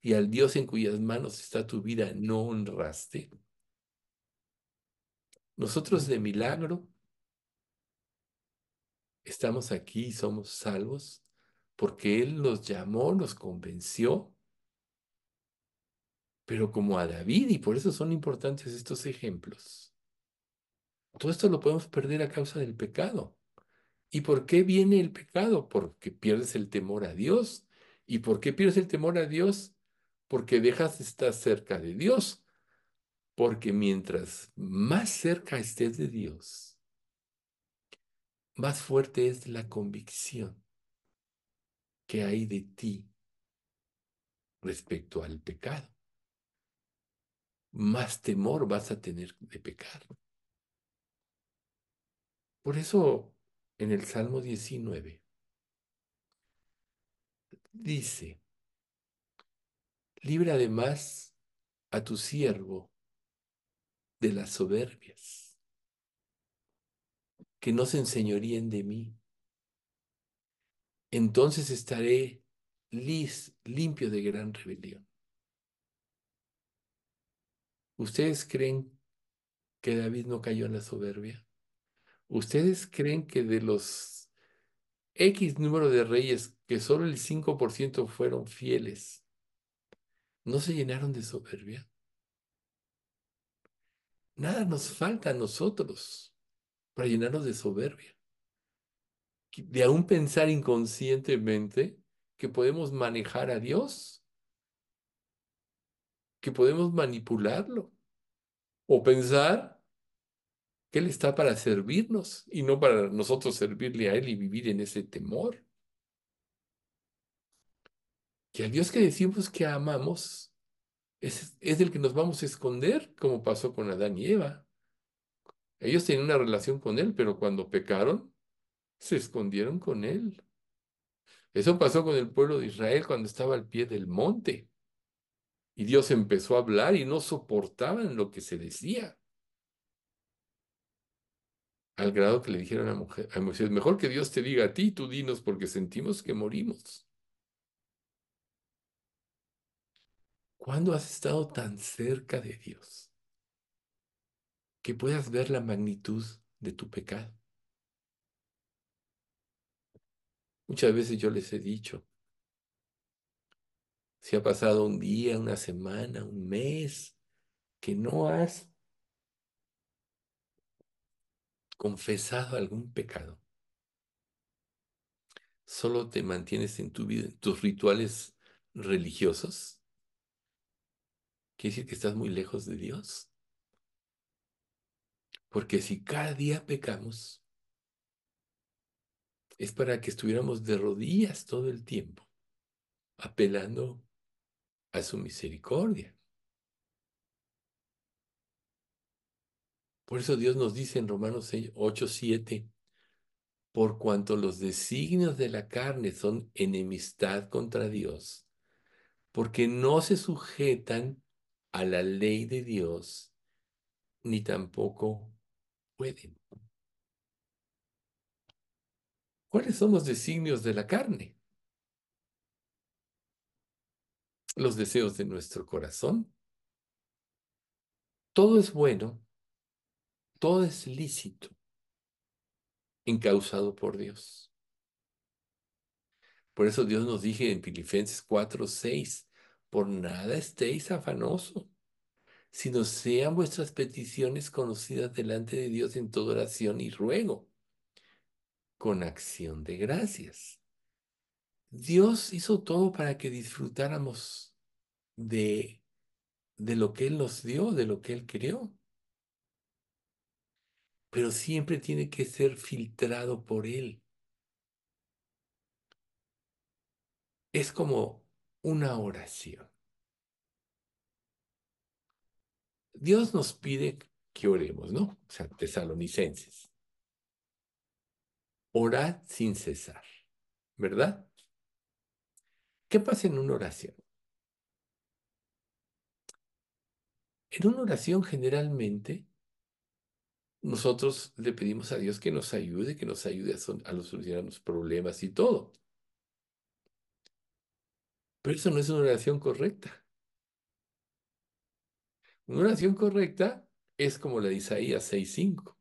y al Dios en cuyas manos está tu vida, no honraste. Nosotros de milagro estamos aquí y somos salvos porque Él nos llamó, nos convenció, pero como a David, y por eso son importantes estos ejemplos. Todo esto lo podemos perder a causa del pecado. ¿Y por qué viene el pecado? Porque pierdes el temor a Dios. ¿Y por qué pierdes el temor a Dios? Porque dejas de estar cerca de Dios. Porque mientras más cerca estés de Dios, más fuerte es la convicción que hay de ti respecto al pecado. Más temor vas a tener de pecar. Por eso en el Salmo 19 dice, libra además a tu siervo de las soberbias, que no se enseñoríen de mí. Entonces estaré lis, limpio de gran rebelión. ¿Ustedes creen que David no cayó en la soberbia? ¿Ustedes creen que de los X número de reyes, que solo el 5% fueron fieles, no se llenaron de soberbia? Nada nos falta a nosotros para llenarnos de soberbia. De aún pensar inconscientemente que podemos manejar a Dios, que podemos manipularlo, o pensar que Él está para servirnos y no para nosotros servirle a Él y vivir en ese temor. Que al Dios que decimos que amamos es, es el que nos vamos a esconder, como pasó con Adán y Eva. Ellos tenían una relación con Él, pero cuando pecaron, se escondieron con Él. Eso pasó con el pueblo de Israel cuando estaba al pie del monte. Y Dios empezó a hablar y no soportaban lo que se decía al grado que le dijeron a, mujer, a Moisés, mejor que Dios te diga a ti, tú dinos, porque sentimos que morimos. ¿Cuándo has estado tan cerca de Dios que puedas ver la magnitud de tu pecado? Muchas veces yo les he dicho, si ha pasado un día, una semana, un mes, que no has confesado algún pecado, solo te mantienes en tu vida, en tus rituales religiosos, quiere decir que estás muy lejos de Dios. Porque si cada día pecamos, es para que estuviéramos de rodillas todo el tiempo, apelando a su misericordia. Por eso Dios nos dice en Romanos 8, 7, por cuanto los designios de la carne son enemistad contra Dios, porque no se sujetan a la ley de Dios, ni tampoco pueden. ¿Cuáles son los designios de la carne? Los deseos de nuestro corazón. Todo es bueno todo es lícito, encausado por Dios. Por eso Dios nos dije en Filipenses 4, 6, por nada estéis afanoso, sino sean vuestras peticiones conocidas delante de Dios en toda oración y ruego, con acción de gracias. Dios hizo todo para que disfrutáramos de, de lo que Él nos dio, de lo que Él creó pero siempre tiene que ser filtrado por Él. Es como una oración. Dios nos pide que oremos, ¿no? O sea, tesalonicenses. Orad sin cesar, ¿verdad? ¿Qué pasa en una oración? En una oración generalmente nosotros le pedimos a Dios que nos ayude, que nos ayude a, a solucionar los problemas y todo. Pero eso no es una oración correcta. Una oración correcta es como la de Isaías 6:5.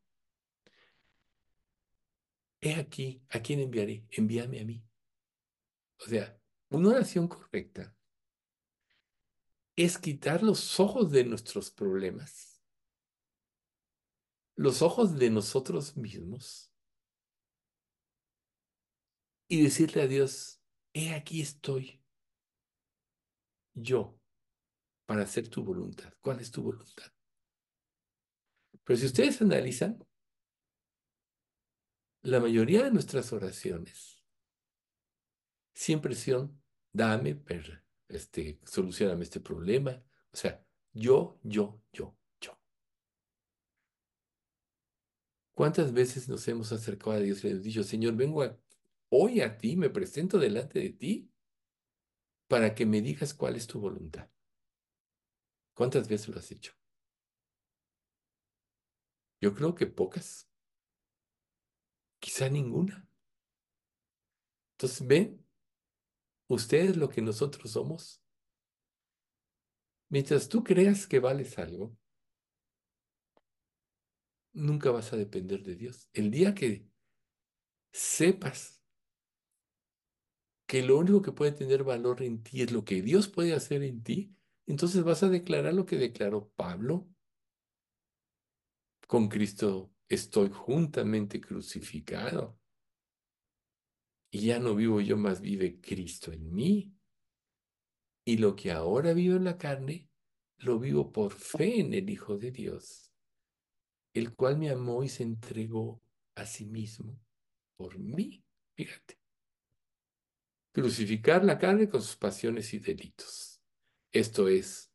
He aquí, ¿a quién enviaré? Envíame a mí. O sea, una oración correcta es quitar los ojos de nuestros problemas, los ojos de nosotros mismos y decirle a Dios, he aquí estoy yo para hacer tu voluntad. ¿Cuál es tu voluntad? Pero si ustedes analizan, la mayoría de nuestras oraciones siempre son, dame, per, este, solucioname este problema. O sea, yo, yo, yo, yo. ¿Cuántas veces nos hemos acercado a Dios y le hemos dicho, Señor, vengo hoy a ti, me presento delante de ti para que me digas cuál es tu voluntad? ¿Cuántas veces lo has hecho? Yo creo que pocas, quizá ninguna. Entonces, ven, ustedes lo que nosotros somos. Mientras tú creas que vales algo, nunca vas a depender de Dios. El día que sepas que lo único que puede tener valor en ti es lo que Dios puede hacer en ti, entonces vas a declarar lo que declaró Pablo. Con Cristo estoy juntamente crucificado. Y ya no vivo yo, más vive Cristo en mí. Y lo que ahora vivo en la carne, lo vivo por fe en el Hijo de Dios, el cual me amó y se entregó a sí mismo por mí. Fíjate. Crucificar la carne con sus pasiones y delitos. Esto es,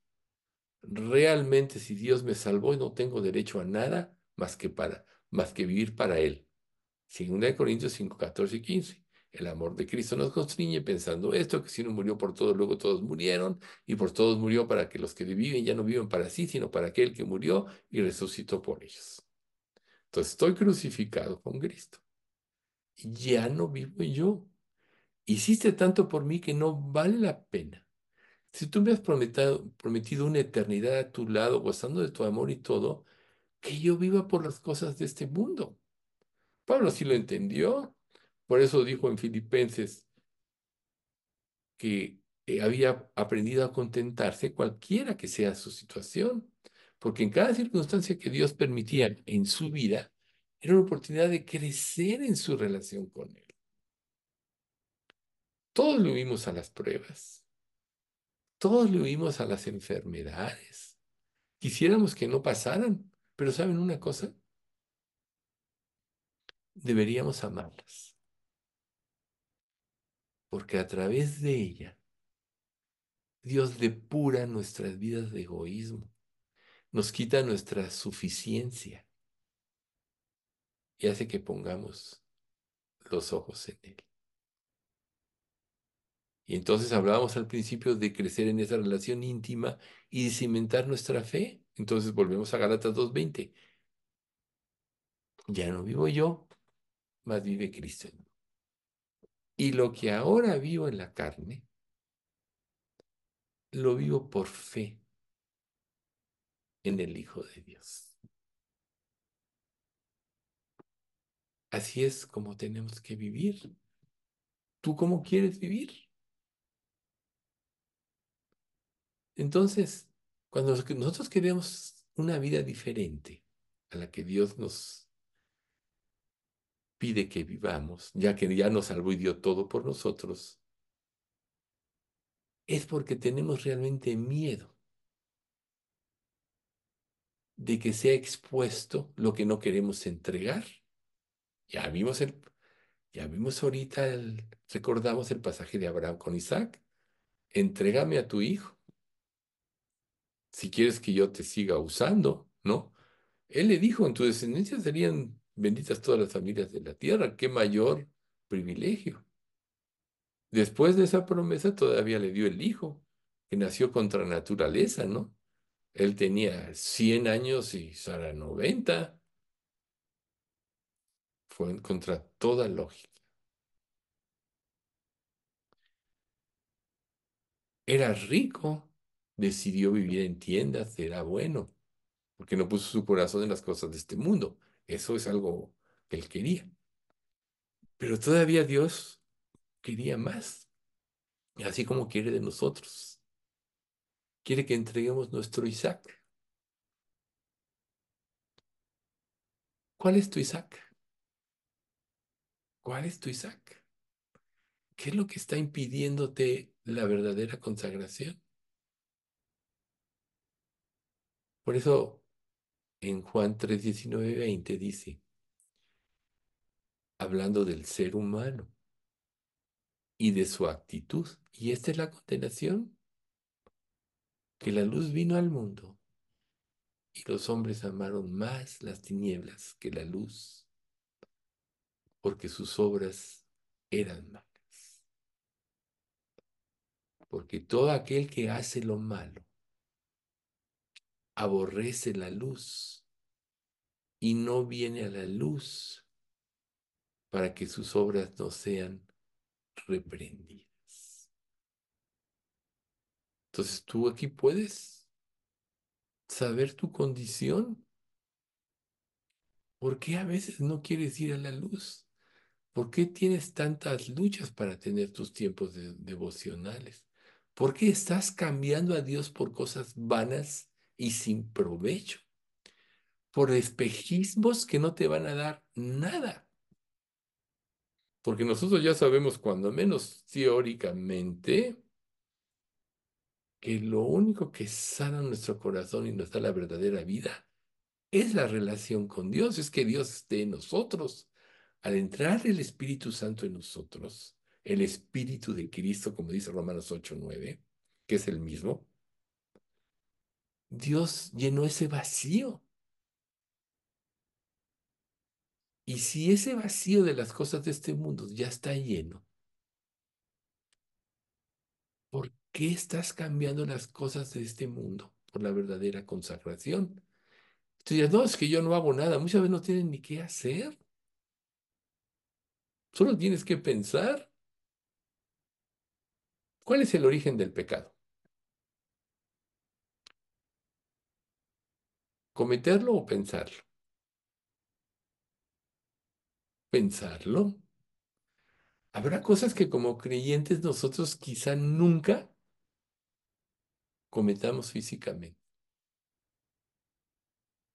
realmente si Dios me salvó, no tengo derecho a nada más que para, más que vivir para Él. 2 Corintios 5, 14 y 15. El amor de Cristo nos constriñe pensando esto, que si uno murió por todos, luego todos murieron, y por todos murió para que los que viven ya no viven para sí, sino para aquel que murió y resucitó por ellos. Entonces estoy crucificado con Cristo. Y ya no vivo yo. Hiciste tanto por mí que no vale la pena. Si tú me has prometido, prometido una eternidad a tu lado, gozando de tu amor y todo, que yo viva por las cosas de este mundo. Pablo sí lo entendió. Por eso dijo en Filipenses que eh, había aprendido a contentarse cualquiera que sea su situación, porque en cada circunstancia que Dios permitía en su vida, era una oportunidad de crecer en su relación con Él. Todos le huimos a las pruebas, todos le huimos a las enfermedades. Quisiéramos que no pasaran, pero ¿saben una cosa? Deberíamos amarlas, porque a través de ella Dios depura nuestras vidas de egoísmo, nos quita nuestra suficiencia y hace que pongamos los ojos en Él. Y entonces hablábamos al principio de crecer en esa relación íntima y de cimentar nuestra fe. Entonces volvemos a Gálatas 2.20. Ya no vivo yo, más vive Cristo. Y lo que ahora vivo en la carne, lo vivo por fe en el Hijo de Dios. Así es como tenemos que vivir. ¿Tú cómo quieres vivir? Entonces, cuando nosotros queremos una vida diferente a la que Dios nos pide que vivamos, ya que ya nos salvó y dio todo por nosotros, es porque tenemos realmente miedo de que sea expuesto lo que no queremos entregar. Ya vimos el, ya vimos ahorita el, recordamos el pasaje de Abraham con Isaac. Entrégame a tu hijo. Si quieres que yo te siga usando, ¿no? Él le dijo, en tu descendencia serían benditas todas las familias de la tierra. Qué mayor privilegio. Después de esa promesa todavía le dio el hijo, que nació contra naturaleza, ¿no? Él tenía 100 años y Sara 90. Fue contra toda lógica. Era rico, decidió vivir en tiendas, era bueno, porque no puso su corazón en las cosas de este mundo. Eso es algo que él quería. Pero todavía Dios quería más, así como quiere de nosotros. Quiere que entreguemos nuestro Isaac. ¿Cuál es tu Isaac? ¿Cuál es tu Isaac? ¿Qué es lo que está impidiéndote la verdadera consagración? Por eso en Juan 3, 19, 20 dice, hablando del ser humano y de su actitud, y esta es la condenación, que la luz vino al mundo y los hombres amaron más las tinieblas que la luz, porque sus obras eran malas. Porque todo aquel que hace lo malo aborrece la luz y no viene a la luz para que sus obras no sean reprendidas. Entonces tú aquí puedes saber tu condición. ¿Por qué a veces no quieres ir a la luz? ¿Por qué tienes tantas luchas para tener tus tiempos devocionales? ¿Por qué estás cambiando a Dios por cosas vanas y sin provecho? Por espejismos que no te van a dar nada. Porque nosotros ya sabemos, cuando menos teóricamente, que lo único que sana nuestro corazón y nos da la verdadera vida es la relación con Dios, es que Dios esté en nosotros. Al entrar el Espíritu Santo en nosotros, el Espíritu de Cristo, como dice Romanos 8, 9, que es el mismo, Dios llenó ese vacío. Y si ese vacío de las cosas de este mundo ya está lleno, ¿por qué estás cambiando las cosas de este mundo por la verdadera consagración? Entonces, no, es que yo no hago nada. Muchas veces no tienen ni qué hacer. Solo tienes que pensar. ¿Cuál es el origen del pecado? ¿Cometerlo o pensarlo? Pensarlo. Habrá cosas que como creyentes nosotros quizá nunca cometamos físicamente.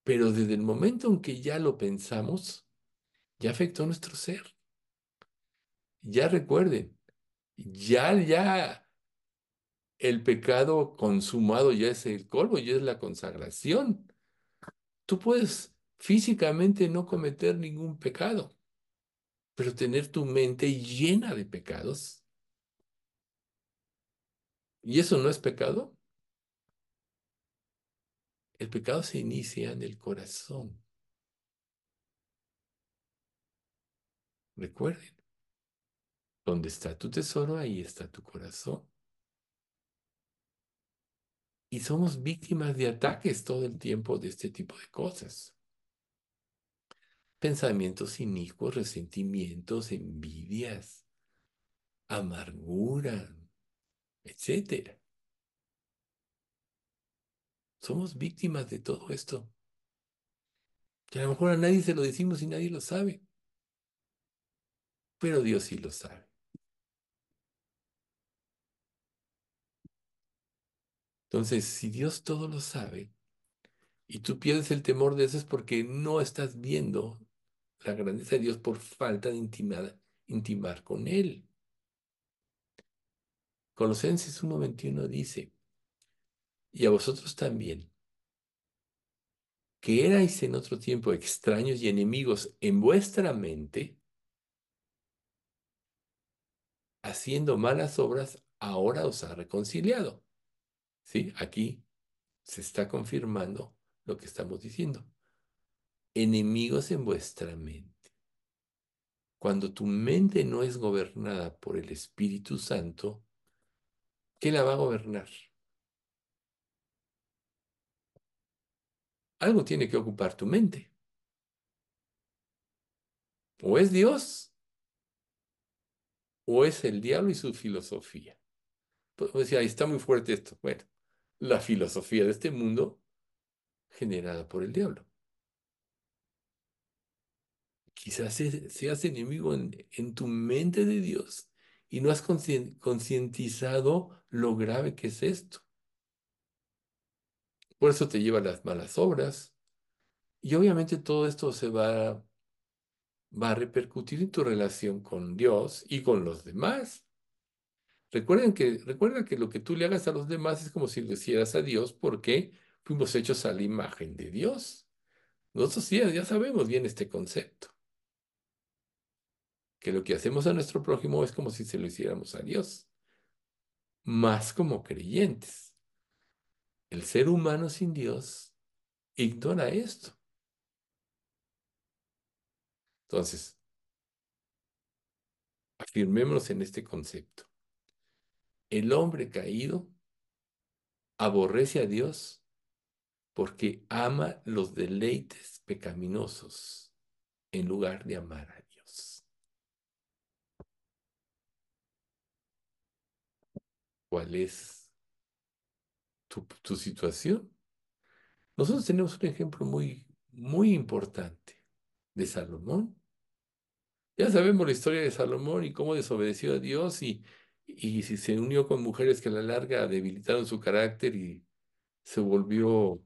Pero desde el momento en que ya lo pensamos, ya afectó nuestro ser. Ya recuerden, ya, ya el pecado consumado ya es el colmo, ya es la consagración. Tú puedes físicamente no cometer ningún pecado, pero tener tu mente llena de pecados. ¿Y eso no es pecado? El pecado se inicia en el corazón. Recuerden, donde está tu tesoro, ahí está tu corazón. Y somos víctimas de ataques todo el tiempo de este tipo de cosas. Pensamientos inicuos, resentimientos, envidias, amargura, etcétera. Somos víctimas de todo esto. Que a lo mejor a nadie se lo decimos y nadie lo sabe. Pero Dios sí lo sabe. Entonces, si Dios todo lo sabe y tú pierdes el temor de eso es porque no estás viendo la grandeza de Dios por falta de intimar, con Él. Colosenses 1.21 dice, y a vosotros también, que erais en otro tiempo extraños y enemigos en vuestra mente, haciendo malas obras, ahora os ha reconciliado. ¿Sí? Aquí se está confirmando lo que estamos diciendo. Enemigos en vuestra mente. Cuando tu mente no es gobernada por el Espíritu Santo, ¿qué la va a gobernar? algo tiene que ocupar tu mente. O es Dios, o es el diablo y su filosofía. Pues decía, ahí está muy fuerte esto. Bueno, la filosofía de este mundo generada por el diablo. Quizás seas enemigo en, en tu mente de Dios y no has concientizado lo grave que es esto. Por eso te lleva a las malas obras. Y obviamente todo esto se va, va a repercutir en tu relación con Dios y con los demás. Recuerden que, recuerda que lo que tú le hagas a los demás es como si lo hicieras a Dios porque fuimos hechos a la imagen de Dios. Nosotros ya, ya sabemos bien este concepto. Que lo que hacemos a nuestro prójimo es como si se lo hiciéramos a Dios. Más como creyentes. El ser humano sin Dios ignora esto. Entonces, afirmémonos en este concepto. El hombre caído aborrece a Dios porque ama los deleites pecaminosos en lugar de amar a Dios. ¿Cuál es tu, tu situación? Nosotros tenemos un ejemplo muy, muy importante de Salomón. Ya sabemos la historia de Salomón y cómo desobedeció a Dios y, y si se unió con mujeres que a la larga debilitaron su carácter y se volvió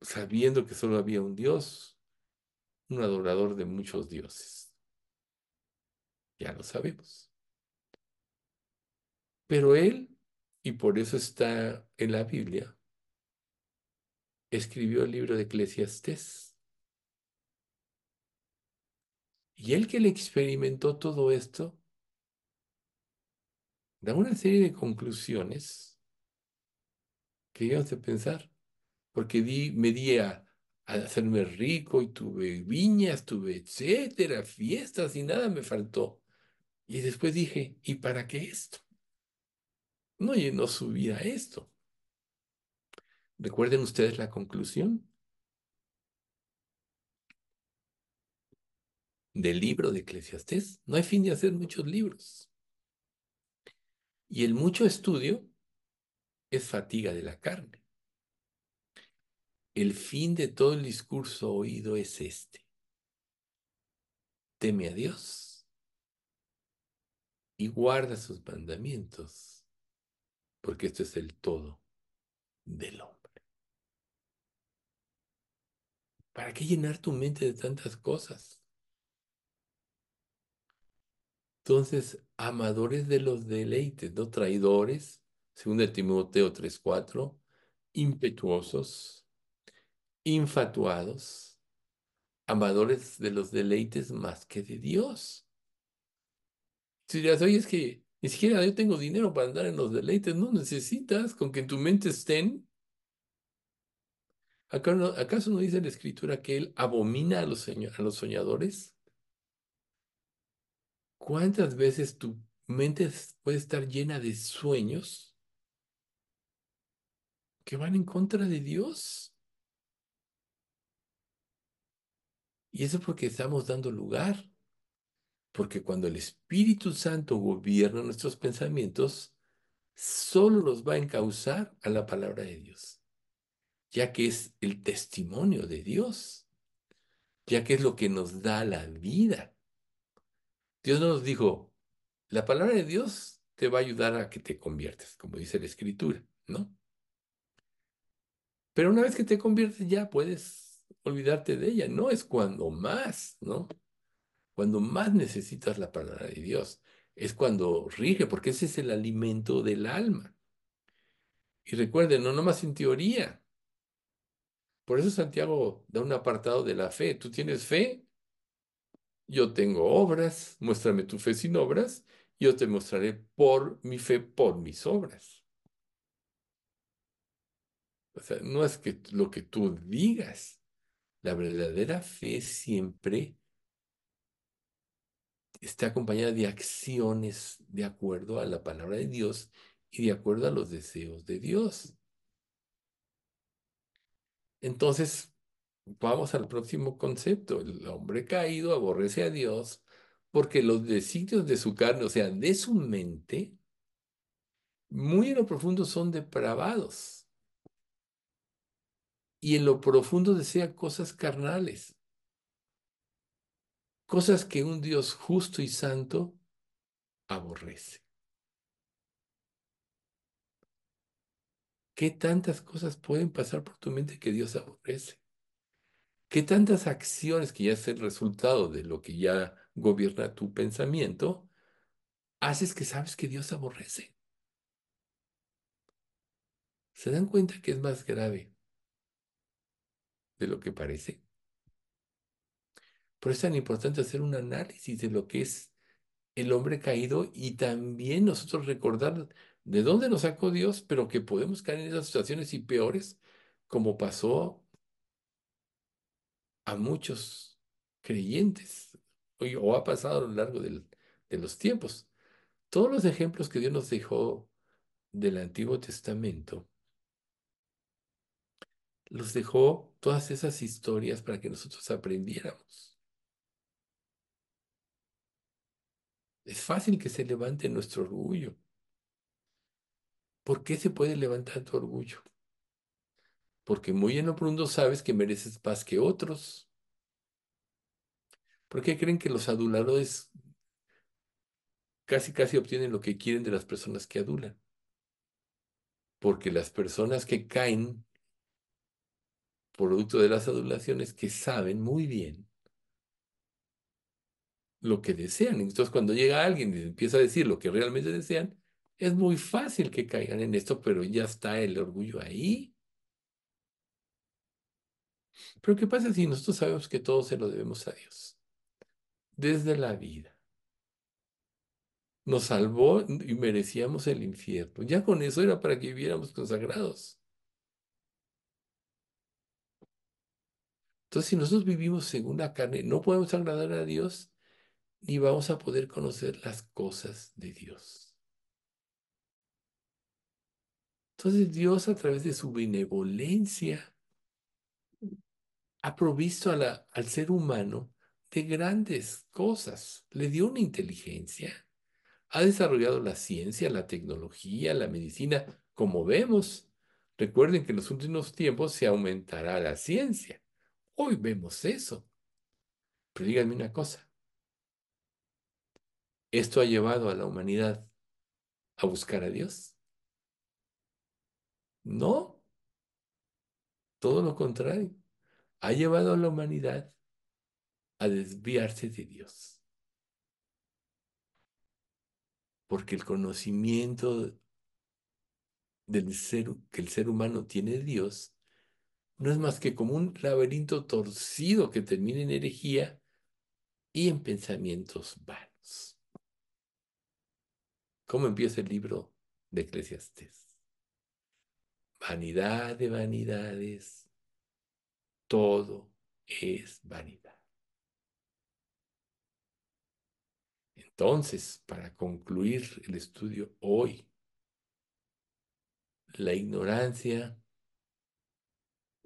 sabiendo que solo había un Dios, un adorador de muchos dioses. Ya lo sabemos. Pero él, y por eso está en la Biblia, escribió el libro de Eclesiastés. Y él que le experimentó todo esto, da una serie de conclusiones que íbamos a pensar, porque di, me di a, hacerme rico y tuve viñas, tuve etcétera, fiestas y nada me faltó. Y después dije, ¿y para qué esto? No, yo no subía esto. ¿Recuerden ustedes la conclusión? del libro de Eclesiastés. No hay fin de hacer muchos libros. Y el mucho estudio es fatiga de la carne. El fin de todo el discurso oído es este. Teme a Dios y guarda sus mandamientos, porque esto es el todo del hombre. ¿Para qué llenar tu mente de tantas cosas? Entonces, amadores de los deleites, no traidores, según de Timoteo 3:4, impetuosos, infatuados, amadores de los deleites más que de Dios. Si dirás, oye, es que ni siquiera yo tengo dinero para andar en los deleites, no necesitas, con que en tu mente estén. ¿Acaso no dice la Escritura que Él abomina a los, a los soñadores? ¿Cuántas veces tu mente puede estar llena de sueños que van en contra de Dios? Y eso porque estamos dando lugar. Porque cuando el Espíritu Santo gobierna nuestros pensamientos, solo los va a encauzar a la palabra de Dios, ya que es el testimonio de Dios, ya que es lo que nos da la vida. Dios nos dijo, la palabra de Dios te va a ayudar a que te conviertas, como dice la Escritura, ¿no? Pero una vez que te conviertes ya puedes olvidarte de ella, no es cuando más, ¿no? Cuando más necesitas la palabra de Dios, es cuando rige, porque ese es el alimento del alma. Y recuerden, no nomás en teoría. Por eso Santiago da un apartado de la fe. Tú tienes fe, yo tengo obras, muéstrame tu fe sin obras, yo te mostraré por mi fe, por mis obras. O sea, no es que lo que tú digas, la verdadera fe siempre está acompañada de acciones de acuerdo a la palabra de Dios y de acuerdo a los deseos de Dios. Entonces, vamos al próximo concepto. El hombre caído aborrece a Dios porque los designios de su carne, o sea, de su mente, muy en lo profundo son depravados y en lo profundo desea cosas carnales, cosas que un Dios justo y santo aborrece. ¿Qué tantas cosas pueden pasar por tu mente que Dios aborrece? ¿Qué tantas acciones que ya es el resultado de lo que ya gobierna tu pensamiento, haces que sabes que Dios aborrece? ¿Se dan cuenta que es más grave de lo que parece? Por eso es tan importante hacer un análisis de lo que es el hombre caído y también nosotros recordar de dónde nos sacó Dios, pero que podemos caer en esas situaciones y peores, como pasó a muchos creyentes o ha pasado a lo largo del- de los tiempos. Todos los ejemplos que Dios nos dejó del Antiguo Testamento, los dejó todas esas historias para que nosotros aprendiéramos. Es fácil que se levante nuestro orgullo. ¿Por qué se puede levantar tu orgullo? Porque muy en lo profundo sabes que mereces más que otros. ¿Por qué creen que los aduladores casi casi obtienen lo que quieren de las personas que adulan? Porque las personas que caen producto de las adulaciones que saben muy bien lo que desean. Entonces, cuando llega alguien y empieza a decir lo que realmente desean, es muy fácil que caigan en esto, pero ya está el orgullo ahí. Pero ¿qué pasa si nosotros sabemos que todo se lo debemos a Dios? Desde la vida. Nos salvó y merecíamos el infierno. Ya con eso era para que viviéramos consagrados. Entonces, si nosotros vivimos según la carne, no podemos agradar a Dios ni vamos a poder conocer las cosas de Dios. Entonces Dios a través de su benevolencia ha provisto al ser humano de grandes cosas. Le dio una inteligencia, ha desarrollado la ciencia, la tecnología, la medicina, como vemos. Recuerden que en los últimos tiempos se aumentará la ciencia. Hoy vemos eso. Pero díganme una cosa, ¿esto ha llevado a la humanidad a buscar a Dios? No, todo lo contrario. Ha llevado a la humanidad a desviarse de Dios. Porque el conocimiento del ser que el ser humano tiene de Dios no es más que como un laberinto torcido que termina en herejía y en pensamientos vanos. ¿Cómo empieza el libro de Eclesiastés? Vanidad de vanidades, todo es vanidad. Entonces, para concluir el estudio hoy, la ignorancia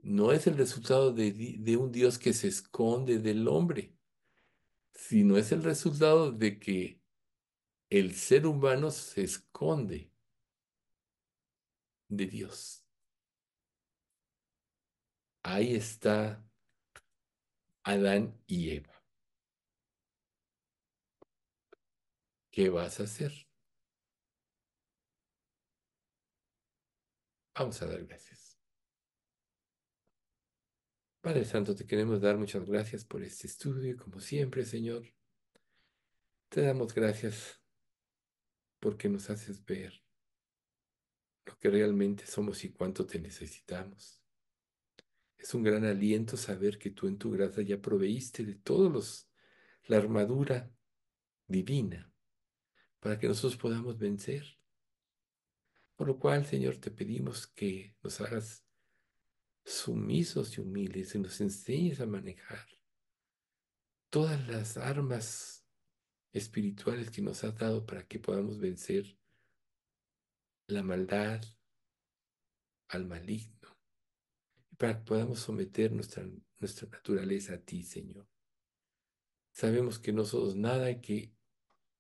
no es el resultado de, un Dios que se esconde del hombre, sino es el resultado de que el ser humano se esconde de Dios. Ahí está Adán y Eva. ¿Qué vas a hacer? Vamos a dar gracias. Padre Santo, te queremos dar muchas gracias por este estudio y como siempre, Señor, te damos gracias porque nos haces ver lo que realmente somos y cuánto te necesitamos. Es un gran aliento saber que tú en tu gracia ya proveíste de todos los la armadura divina para que nosotros podamos vencer. Por lo cual, Señor, te pedimos que nos hagas sumisos y humildes y nos enseñes a manejar todas las armas espirituales que nos has dado para que podamos vencer la maldad al maligno para que podamos someter nuestra, nuestra naturaleza a ti, Señor. Sabemos que no somos nada y que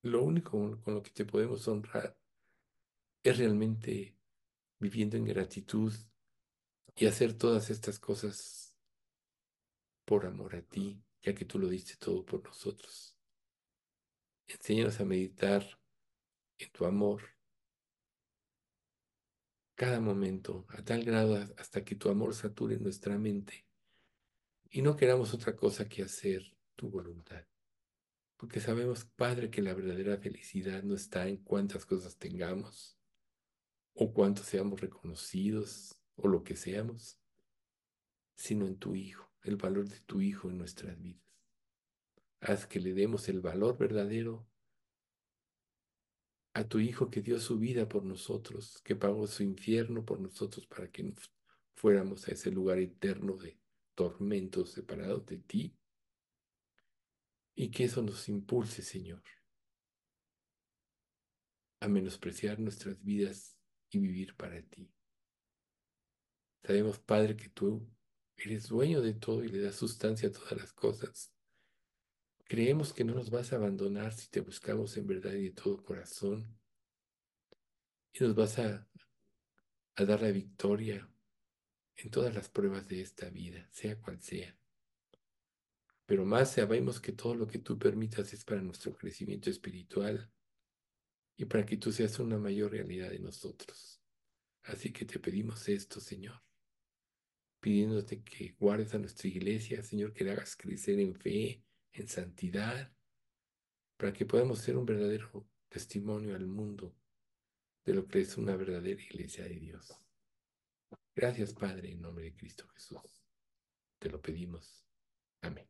lo único con lo que te podemos honrar es realmente viviendo en gratitud y hacer todas estas cosas por amor a ti, ya que tú lo diste todo por nosotros. Enséñanos a meditar en tu amor cada momento, a tal grado hasta que tu amor sature nuestra mente y no queramos otra cosa que hacer tu voluntad. Porque sabemos, Padre, que la verdadera felicidad no está en cuántas cosas tengamos, o cuánto seamos reconocidos, o lo que seamos, sino en tu Hijo, el valor de tu Hijo en nuestras vidas. Haz que le demos el valor verdadero a tu Hijo que dio su vida por nosotros, que pagó su infierno por nosotros para que fuéramos a ese lugar eterno de tormentos separados de ti. Y que eso nos impulse, Señor, a menospreciar nuestras vidas y vivir para ti. Sabemos, Padre, que tú eres dueño de todo y le das sustancia a todas las cosas. Creemos que no nos vas a abandonar si te buscamos en verdad y de todo corazón. Y nos vas a, a dar la victoria en todas las pruebas de esta vida, sea cual sea. Pero más sabemos que todo lo que tú permitas es para nuestro crecimiento espiritual y para que tú seas una mayor realidad de nosotros. Así que te pedimos esto, Señor pidiéndote que guardes a nuestra iglesia, Señor, que la hagas crecer en fe, en santidad, para que podamos ser un verdadero testimonio al mundo de lo que es una verdadera iglesia de Dios. Gracias, Padre, en nombre de Cristo Jesús. Te lo pedimos. Amén.